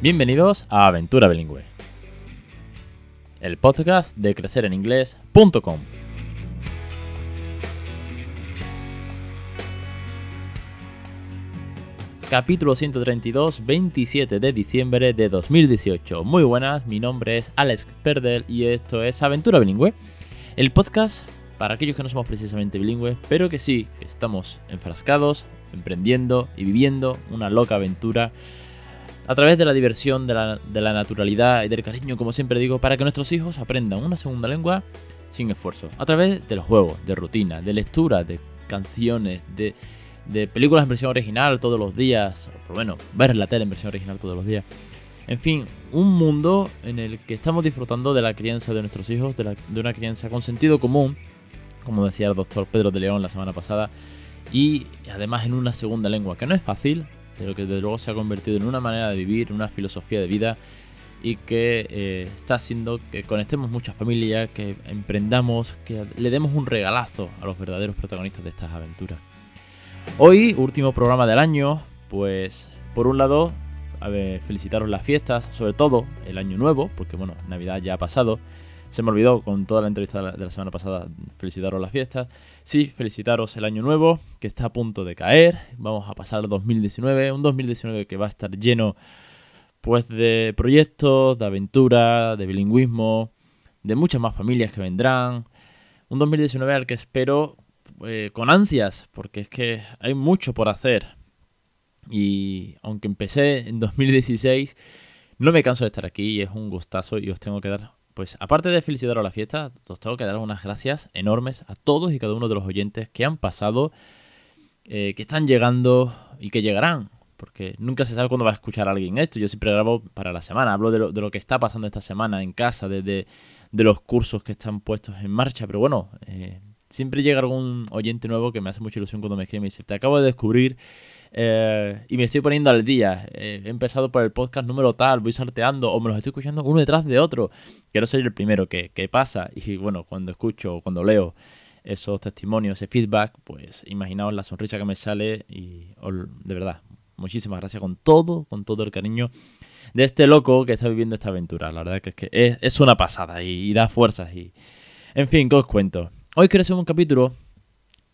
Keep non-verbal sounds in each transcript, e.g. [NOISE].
Bienvenidos a Aventura Bilingüe, el podcast de crecereninglés.com. Capítulo 132, 27 de diciembre de 2018. Muy buenas, mi nombre es Alex Perdel y esto es Aventura Bilingüe, el podcast para aquellos que no somos precisamente bilingües, pero que sí, estamos enfrascados, emprendiendo y viviendo una loca aventura a través de la diversión, de la, naturalidad y del cariño, como siempre digo, para que nuestros hijos aprendan una segunda lengua sin esfuerzo. A través de los juegos, de rutina, de lectura, de canciones, de, de películas en versión original todos los días, o por lo menos ver la tele en versión original todos los días. En fin, un mundo en el que estamos disfrutando de la crianza de nuestros hijos, de, de una crianza con sentido común, como decía el doctor Pedro de León la semana pasada, y además en una segunda lengua, que no es fácil, pero que desde luego se ha convertido en una manera de vivir, una filosofía de vida y que eh, está haciendo que conectemos muchas familias, que emprendamos, que le demos un regalazo a los verdaderos protagonistas de estas aventuras. Hoy, último programa del año, pues por un lado, a felicitaros las fiestas, sobre todo el año nuevo, porque bueno, Navidad ya ha pasado, se me olvidó con toda la entrevista de la semana pasada felicitaros las fiestas. Sí, felicitaros el año nuevo, que está a punto de caer. Vamos a pasar al 2019, un 2019 que va a estar lleno pues de proyectos, de aventura, de bilingüismo, de muchas más familias que vendrán. Un 2019 al que espero eh, con ansias, porque es que hay mucho por hacer. Y aunque empecé en 2016, no me canso de estar aquí y es un gustazo y os tengo que dar pues aparte de felicitar a la fiesta, os tengo que dar unas gracias enormes a todos y cada uno de los oyentes que han pasado, eh, que están llegando y que llegarán. Porque nunca se sabe cuándo va a escuchar alguien esto. Yo siempre grabo para la semana, hablo de lo, que está pasando esta semana en casa, de, de, los cursos que están puestos en marcha. Pero bueno, eh, siempre llega algún oyente nuevo que me hace mucha ilusión cuando me escribe y me dice, te acabo de descubrir eh, y me estoy poniendo al día. Eh, he empezado por el podcast número tal, voy salteando o me los estoy escuchando uno detrás de otro. Quiero ser el primero que, pasa. Y bueno, cuando escucho, cuando leo esos testimonios, ese feedback, pues imaginaos la sonrisa que me sale y de verdad, muchísimas gracias con todo, con todo el cariño de este loco que está viviendo esta aventura. La verdad que es que es, una pasada y, da fuerzas. Y, en fin, ¿qué os cuento? Hoy quiero hacer un capítulo.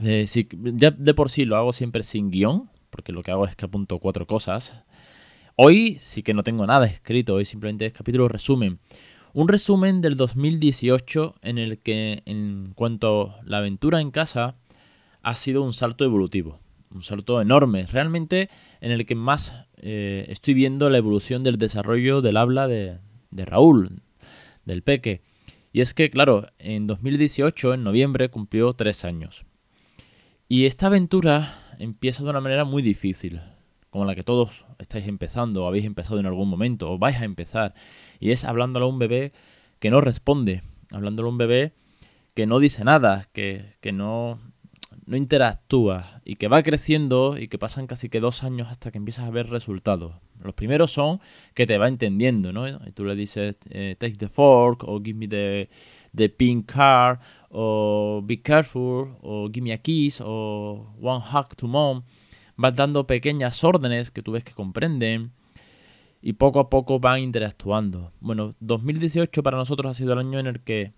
De, si, ya de por sí lo hago siempre sin guion, porque lo que hago es que apunto cuatro cosas. Hoy sí que no tengo nada escrito, hoy simplemente es capítulo resumen. Un resumen del 2018 en el que en cuanto a la aventura en casa ha sido un salto evolutivo, un salto enorme, realmente en el que más eh, estoy viendo la evolución del desarrollo del habla de, de Raúl, del peque. Y es que, claro, en 2018, en noviembre, cumplió tres años. Y esta aventura empieza de una manera muy difícil, como la que todos estáis empezando, o habéis empezado en algún momento, o vais a empezar, y es hablándole a un bebé que no responde, hablándole a un bebé que no dice nada, que, que no, no interactúa, y que va creciendo y que pasan casi que dos años hasta que empiezas a ver resultados. Los primeros son que te va entendiendo, ¿no? Y tú le dices, eh, take the fork, o give me the the pink car, o be careful, o give me a kiss, o one hug to mom. Vas dando pequeñas órdenes que tú ves que comprenden y poco a poco van interactuando. Bueno, 2018 para nosotros ha sido el año en el que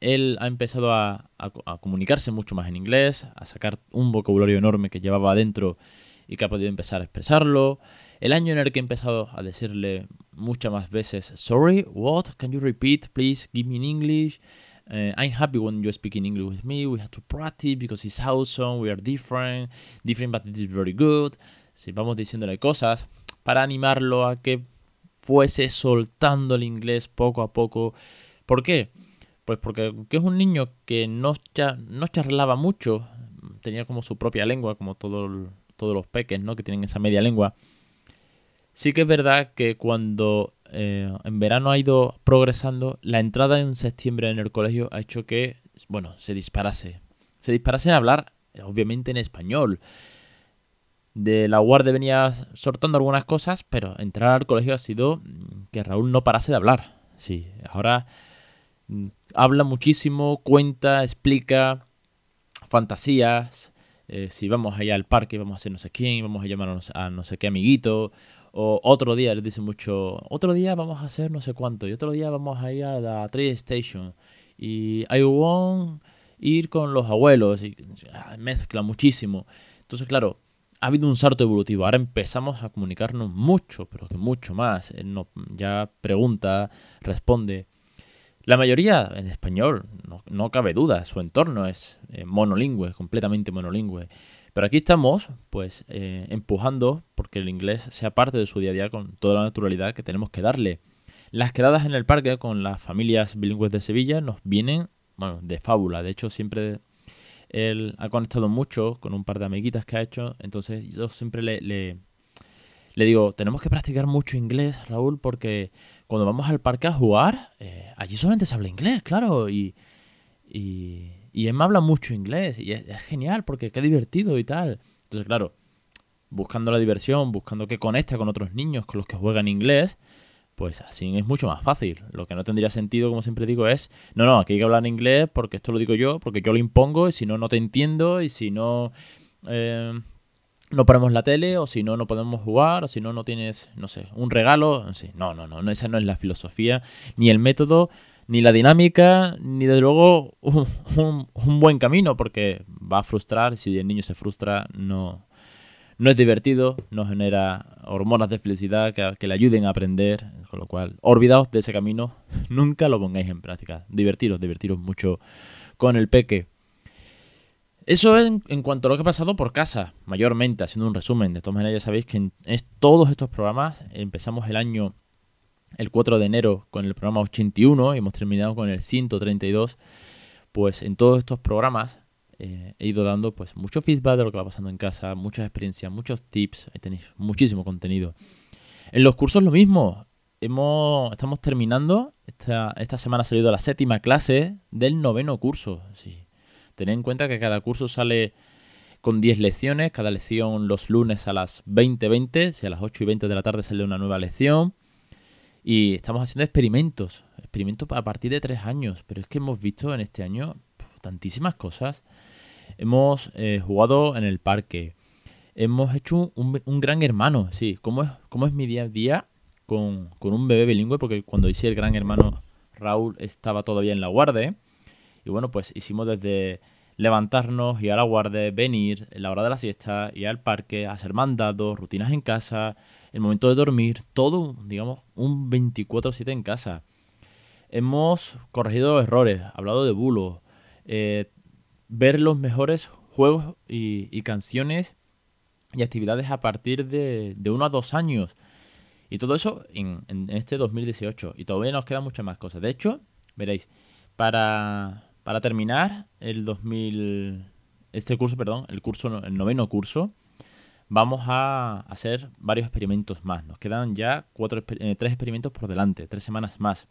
él ha empezado a, a, comunicarse mucho más en inglés, a sacar un vocabulario enorme que llevaba adentro y que ha podido empezar a expresarlo. El año en el que he empezado a decirle muchas más veces, sorry, what? Can you repeat? Please give me in English. Uh, I'm happy when you speak in English with me. We have to practice because it's awesome. We are different. Different, but it is very good. Si vamos diciéndole cosas para animarlo a que fuese soltando el inglés poco a poco. ¿Por qué? Pues porque es un niño que no, charlaba mucho, tenía como su propia lengua, como todo, todos los peques, ¿no? Que tienen esa media lengua. Sí que es verdad que cuando eh, en verano ha ido progresando, la entrada en septiembre en el colegio ha hecho que, bueno, se disparase. Se disparase a hablar, obviamente, en español. De la guardia venía soltando algunas cosas, pero entrar al colegio ha sido que Raúl no parase de hablar. Sí, ahora mm, habla muchísimo, cuenta, explica fantasías. Eh, si vamos allá al parque, vamos a hacer no sé quién, vamos a llamarnos a no sé qué amiguito O otro día les dice mucho, otro día vamos a hacer no sé cuánto, y otro día vamos a ir a la Trade Station. Y I want ir con los abuelos, y ah, mezcla muchísimo. Entonces, claro, ha habido un salto evolutivo. Ahora empezamos a comunicarnos mucho, pero que mucho más. Él no, ya pregunta, responde. La mayoría en español, no, cabe duda, su entorno es eh, monolingüe, completamente monolingüe. Pero aquí estamos, pues, eh, empujando porque el inglés sea parte de su día a día con toda la naturalidad que tenemos que darle. Las quedadas en el parque con las familias bilingües de Sevilla nos vienen, bueno, de fábula. De hecho, siempre él ha conectado mucho con un par de amiguitas que ha hecho. Entonces, yo siempre le, le, digo, tenemos que practicar mucho inglés, Raúl, porque cuando vamos al parque a jugar, eh, allí solamente se habla inglés, claro. Y, y, y él me habla mucho inglés y es, genial porque qué divertido y tal. Entonces, claro, buscando la diversión, buscando que conecte con otros niños con los que juegan inglés, pues así es mucho más fácil. Lo que no tendría sentido, como siempre digo, es, no, no, aquí hay que hablar inglés porque esto lo digo yo, porque yo lo impongo y si no, no te entiendo y si no... Eh, no ponemos la tele, o si no, no podemos jugar, o si no, no tienes, no sé, un regalo. No, no, no, esa no es la filosofía, ni el método, ni la dinámica, ni desde luego un, buen camino, porque va a frustrar, si el niño se frustra, no, no es divertido, no genera hormonas de felicidad que, le ayuden a aprender, con lo cual, olvidaos de ese camino, [LAUGHS] nunca lo pongáis en práctica. Divertiros, divertiros mucho con el peque. Eso en, en, cuanto a lo que ha pasado por casa, mayormente, haciendo un resumen. De todas maneras, ya sabéis que en todos estos programas empezamos el año el 4 de enero con el programa 81 y hemos terminado con el 132, pues en todos estos programas eh, he ido dando pues mucho feedback de lo que va pasando en casa, muchas experiencias, muchos tips, ahí tenéis muchísimo contenido. En los cursos lo mismo, hemos, estamos terminando, esta, esta semana ha salido la séptima clase del noveno curso. Tened en cuenta que cada curso sale con 10 lecciones, cada lección los lunes a las 20.20, 20, si a las 8 y 20 de la tarde sale una nueva lección. Y estamos haciendo experimentos, experimentos a partir de tres años, pero es que hemos visto en este año tantísimas cosas. Hemos eh, jugado en el parque, hemos hecho un, gran hermano, sí, ¿cómo es, cómo es mi día a día con, un bebé bilingüe? Porque cuando hice el gran hermano, Raúl estaba todavía en la guardia. Y bueno, pues hicimos desde levantarnos, ir a la guardia, venir, en la hora de la siesta, ir al parque, hacer mandados, rutinas en casa, el momento de dormir, todo, digamos, un 24-7 en casa. Hemos corregido errores, hablado de bulos, eh, ver los mejores juegos y, canciones y actividades a partir de, de uno a dos años. Y todo eso en, este 2018. Y todavía nos quedan muchas más cosas. De hecho, veréis, para, para terminar el 2000... Este curso, perdón, el curso, el noveno curso, vamos a hacer varios experimentos más. Nos quedan ya cuatro, eh, tres experimentos por delante, tres semanas más.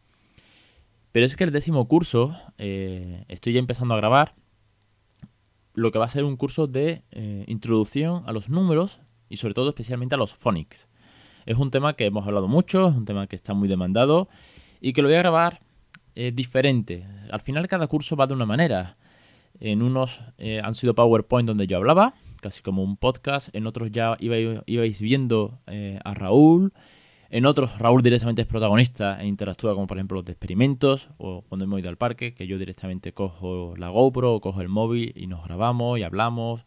Pero es que el décimo curso, eh, estoy ya empezando a grabar lo que va a ser un curso de eh, introducción a los números y sobre todo especialmente a los phonics. Es un tema que hemos hablado mucho, es un tema que está muy demandado y que lo voy a grabar diferente. Al final cada curso va de una manera. En unos han sido PowerPoint donde yo hablaba, casi como un podcast. En otros ya ibais, viendo eh, a Raúl. En otros, Raúl directamente es protagonista e interactúa, como por ejemplo los de experimentos, o cuando hemos ido al parque, que yo directamente cojo la GoPro o cojo el móvil y nos grabamos y hablamos.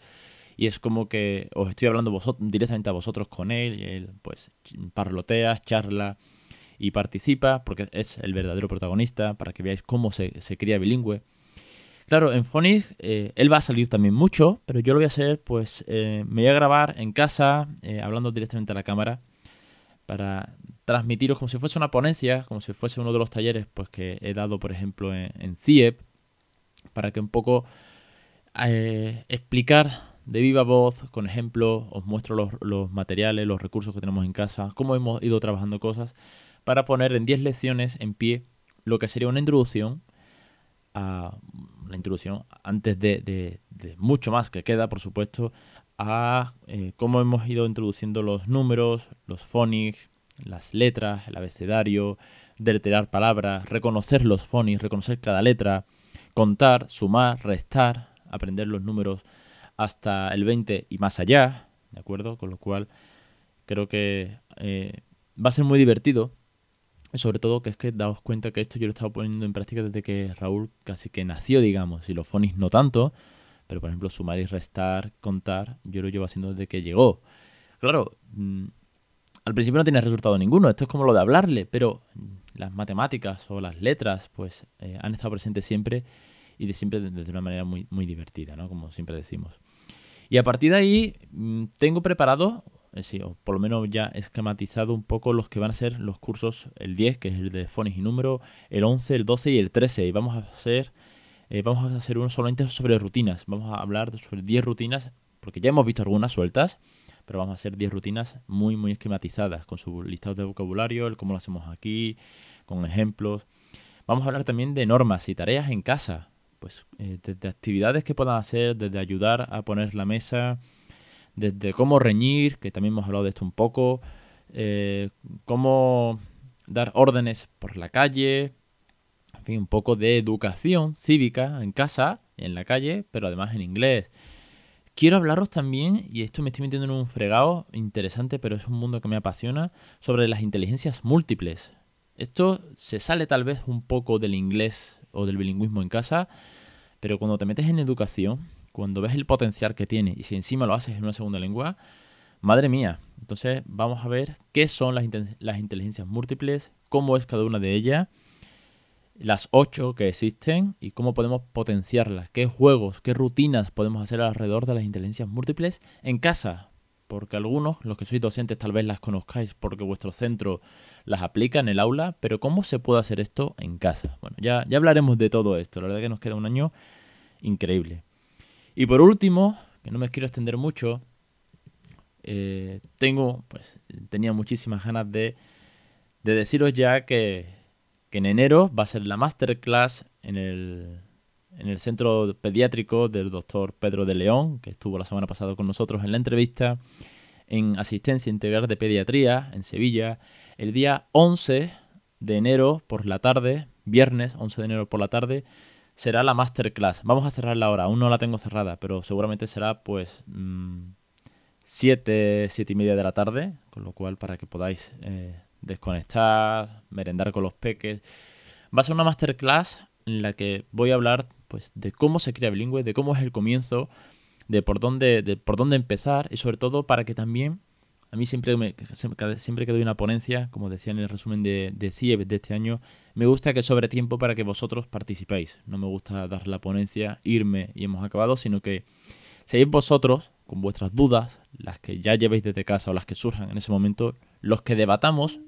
Y es como que os estoy hablando vosotros, directamente a vosotros con él, y él pues parlotea, charla y participa, porque es el verdadero protagonista, para que veáis cómo se, se cría bilingüe. Claro, en Phonics eh, él va a salir también mucho, pero yo lo voy a hacer, pues eh, me voy a grabar en casa, eh, hablando directamente a la cámara, para transmitiros como si fuese una ponencia, como si fuese uno de los talleres pues que he dado, por ejemplo, en, CIEP, para que un poco explicar de viva voz, con ejemplos, os muestro los, los materiales, los recursos que tenemos en casa, cómo hemos ido trabajando cosas, para poner en 10 lecciones en pie lo que sería una introducción a la introducción, antes de, mucho más que queda, por supuesto, a eh, cómo hemos ido introduciendo los números, los phonics, las letras, el abecedario, deletrear palabras, reconocer los phonics, reconocer cada letra, contar, sumar, restar, aprender los números hasta el 20 y más allá, ¿de acuerdo? Con lo cual Creo que eh, va a ser muy divertido. Sobre todo que es que daos cuenta que esto yo lo he estado poniendo en práctica desde que Raúl casi que nació, digamos, y los fonis no tanto, pero por ejemplo sumar y restar, contar, yo lo llevo haciendo desde que llegó. Claro, mm, al principio no tiene resultado ninguno, esto es como lo de hablarle, pero las matemáticas o las letras pues eh, han estado presentes siempre y de siempre de una manera muy, muy divertida, ¿no? Como siempre decimos. Y a partir de ahí mm, tengo preparado, eh, por lo menos ya esquematizado un poco los que van a ser los cursos, el 10, que es el de fonis y número, el 11, el 12 y el 13. Y vamos a hacer, eh, vamos a hacer uno solamente sobre rutinas. Vamos a hablar sobre 10 rutinas, porque ya hemos visto algunas sueltas, pero vamos a hacer 10 rutinas muy, muy esquematizadas, con su listado de vocabulario, el cómo lo hacemos aquí, con ejemplos. Vamos a hablar también de normas y tareas en casa, pues eh, desde actividades que puedan hacer, desde ayudar a poner la mesa, desde cómo reñir, que también hemos hablado de esto un poco, eh, cómo dar órdenes por la calle, en fin, un poco de educación cívica en casa, en la calle, pero además en inglés. Quiero hablaros también, y esto me estoy metiendo en un fregado interesante, pero es un mundo que me apasiona, sobre las inteligencias múltiples. Esto se sale tal vez un poco del inglés o del bilingüismo en casa, pero cuando te metes en educación, cuando ves el potencial que tiene y si encima lo haces en una segunda lengua, madre mía. Entonces vamos a ver qué son las, las inteligencias múltiples, cómo es cada una de ellas, las ocho que existen y cómo podemos potenciarlas, qué juegos, qué rutinas podemos hacer alrededor de las inteligencias múltiples en casa, porque algunos, los que sois docentes, tal vez las conozcáis porque vuestro centro las aplica en el aula, pero ¿cómo se puede hacer esto en casa? Bueno, ya, ya hablaremos de todo esto, la verdad que nos queda un año increíble. Y por último, que no me quiero extender mucho, eh, tengo, pues, tenía muchísimas ganas de, de deciros ya que, en enero va a ser la masterclass en el, en el centro pediátrico del doctor Pedro de León, que estuvo la semana pasada con nosotros en la entrevista, en asistencia integral de pediatría en Sevilla, el día 11 de enero por la tarde, viernes 11 de enero por la tarde, será la masterclass. Vamos a cerrarla ahora, aún no la tengo cerrada, pero seguramente será pues 7, mm, 7 y media de la tarde, con lo cual para que podáis eh, desconectar, merendar con los peques. Va a ser una masterclass en la que voy a hablar pues de cómo se crea bilingüe, de cómo es el comienzo, de por dónde, de por dónde empezar y sobre todo para que también a mí siempre, me, siempre que doy una ponencia, como decía en el resumen de, CIEB de este año, me gusta que sobre tiempo para que vosotros participéis. No me gusta dar la ponencia, irme y hemos acabado, sino que seáis vosotros, con vuestras dudas, las que ya llevéis desde casa o las que surjan en ese momento, los que debatamos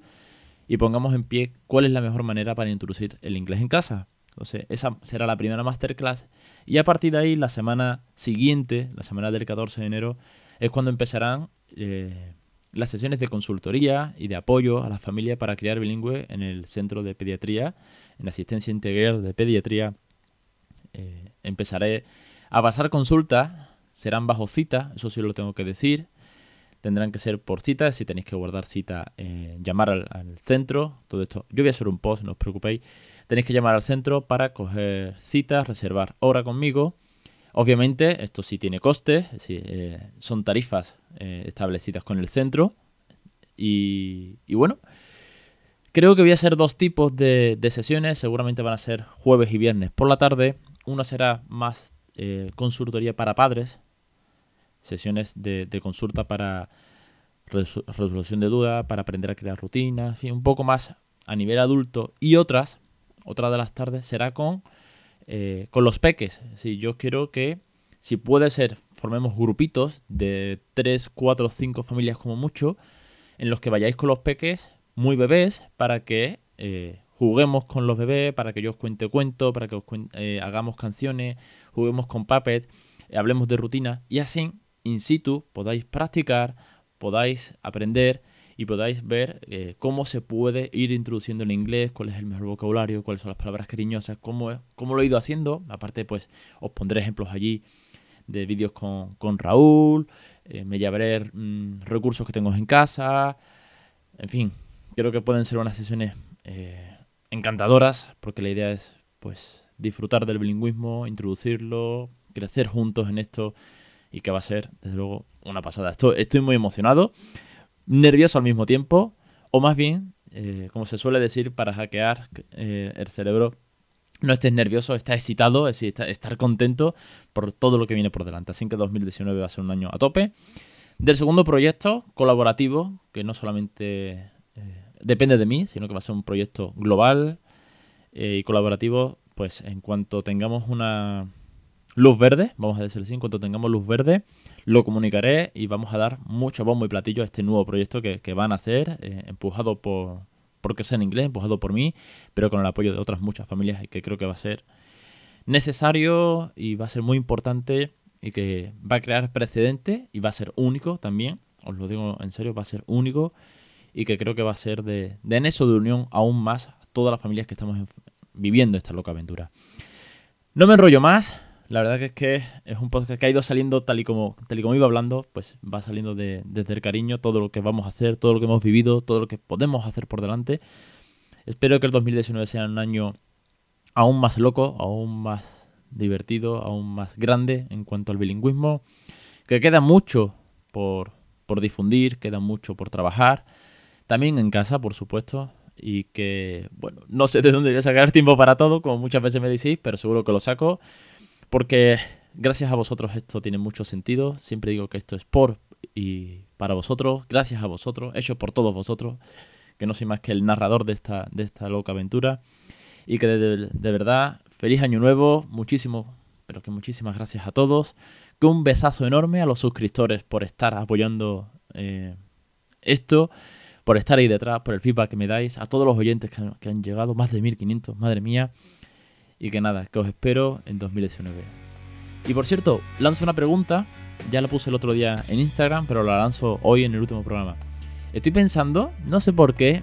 y pongamos en pie cuál es la mejor manera para introducir el inglés en casa. Entonces, esa será la primera masterclass. Y a partir de ahí, la semana siguiente, la semana del 14 de enero, es cuando empezarán eh, las sesiones de consultoría y de apoyo a la familia para criar bilingüe en el centro de pediatría, en asistencia integral de pediatría. Eh, empezaré a pasar consultas, serán bajo cita, eso sí lo tengo que decir. Tendrán que ser por cita, si tenéis que guardar cita, eh, llamar al, al centro, todo esto. Yo voy a hacer un post, no os preocupéis tenéis que llamar al centro para coger citas, reservar hora conmigo. Obviamente, esto sí tiene costes, eh, son tarifas eh, establecidas con el centro. Y, bueno, creo que voy a hacer dos tipos de, sesiones. Seguramente van a ser jueves y viernes por la tarde. Una será más eh, consultoría para padres, sesiones de, consulta para resolución de dudas, para aprender a crear rutinas, un poco más a nivel adulto. Y otras otra de las tardes será con, eh, con los peques. Si yo quiero que, si puede ser, formemos grupitos de 3, 4, 5 familias como mucho, en los que vayáis con los peques muy bebés para que eh, juguemos con los bebés, para que yo os cuente cuentos, para que os eh, hagamos canciones, juguemos con puppet, hablemos de rutina y así, in situ, podáis practicar, podáis aprender y podáis ver eh, cómo se puede ir introduciendo el inglés, cuál es el mejor vocabulario, cuáles son las palabras cariñosas, cómo, cómo lo he ido haciendo. Aparte, pues os pondré ejemplos allí de vídeos con, Raúl, eh, me llevaré mm, recursos que tengo en casa, en fin, creo que pueden ser unas sesiones eh, encantadoras porque la idea es pues disfrutar del bilingüismo, introducirlo, crecer juntos en esto y que va a ser desde luego una pasada. Estoy, estoy muy emocionado. Nervioso al mismo tiempo, o más bien, eh, como se suele decir, para hackear eh, el cerebro, no estés nervioso, estás excitado, es decir, estar contento por todo lo que viene por delante. Así que 2019 va a ser un año a tope. Del segundo proyecto colaborativo, que no solamente eh, depende de mí, sino que va a ser un proyecto global y colaborativo, pues en cuanto tengamos una luz verde, vamos a decirlo así, en cuanto tengamos luz verde, lo comunicaré y vamos a dar mucho bombo y platillo a este nuevo proyecto que, van a hacer, eh, empujado por, por Crecer en Inglés, empujado por mí, pero con el apoyo de otras muchas familias y que creo que va a ser necesario y va a ser muy importante y que va a crear precedente y va a ser único también, os lo digo en serio, va a ser único y que creo que va a ser de, de eso de unión aún más a todas las familias que estamos viviendo esta loca aventura. No me enrollo más, la verdad es que es un podcast que ha ido saliendo tal y como, tal y como iba hablando, pues va saliendo de, desde el cariño todo lo que vamos a hacer, todo lo que hemos vivido, todo lo que podemos hacer por delante. Espero que el 2019 sea un año aún más loco, aún más divertido, aún más grande en cuanto al bilingüismo, que queda mucho por, por difundir, queda mucho por trabajar, también en casa, por supuesto, y que, bueno, no sé de dónde voy a sacar [LAUGHS] tiempo para todo, como muchas veces me decís, pero seguro que lo saco. Porque gracias a vosotros esto tiene mucho sentido. Siempre digo que esto es por y para vosotros, gracias a vosotros, hecho por todos vosotros, que no soy más que el narrador de esta, de esta loca aventura. Y que de, verdad, feliz año nuevo, muchísimo, pero que muchísimas gracias a todos. Que un besazo enorme a los suscriptores por estar apoyando eh, esto, por estar ahí detrás, por el feedback que me dais, a todos los oyentes que han, que han llegado, más de 1500, madre mía. Y que nada, que os espero en 2019. Y por cierto, lanzo una pregunta. Ya la puse el otro día en Instagram, pero la lanzo hoy en el último programa. Estoy pensando, no sé por qué,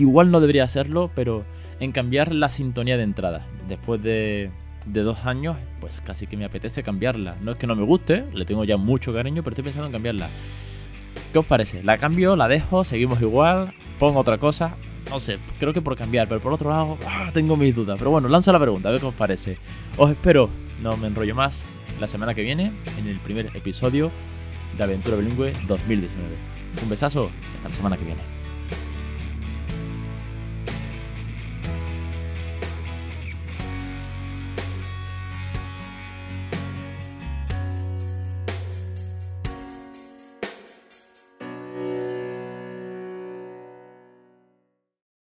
igual no debería hacerlo, pero en cambiar la sintonía de entrada. Después de, de dos años, pues casi que me apetece cambiarla. No es que no me guste, le tengo ya mucho cariño, pero estoy pensando en cambiarla. ¿Qué os parece? ¿La cambio? ¿La dejo? ¿Seguimos igual? ¿Pongo otra cosa? No sé, creo que por cambiar, pero por otro lado, ah, tengo mis dudas. Pero bueno, lanzo la pregunta, a ver qué os parece. Os espero, no me enrollo más, la semana que viene, en el primer episodio de Aventura Bilingüe 2019. Un besazo, hasta la semana que viene.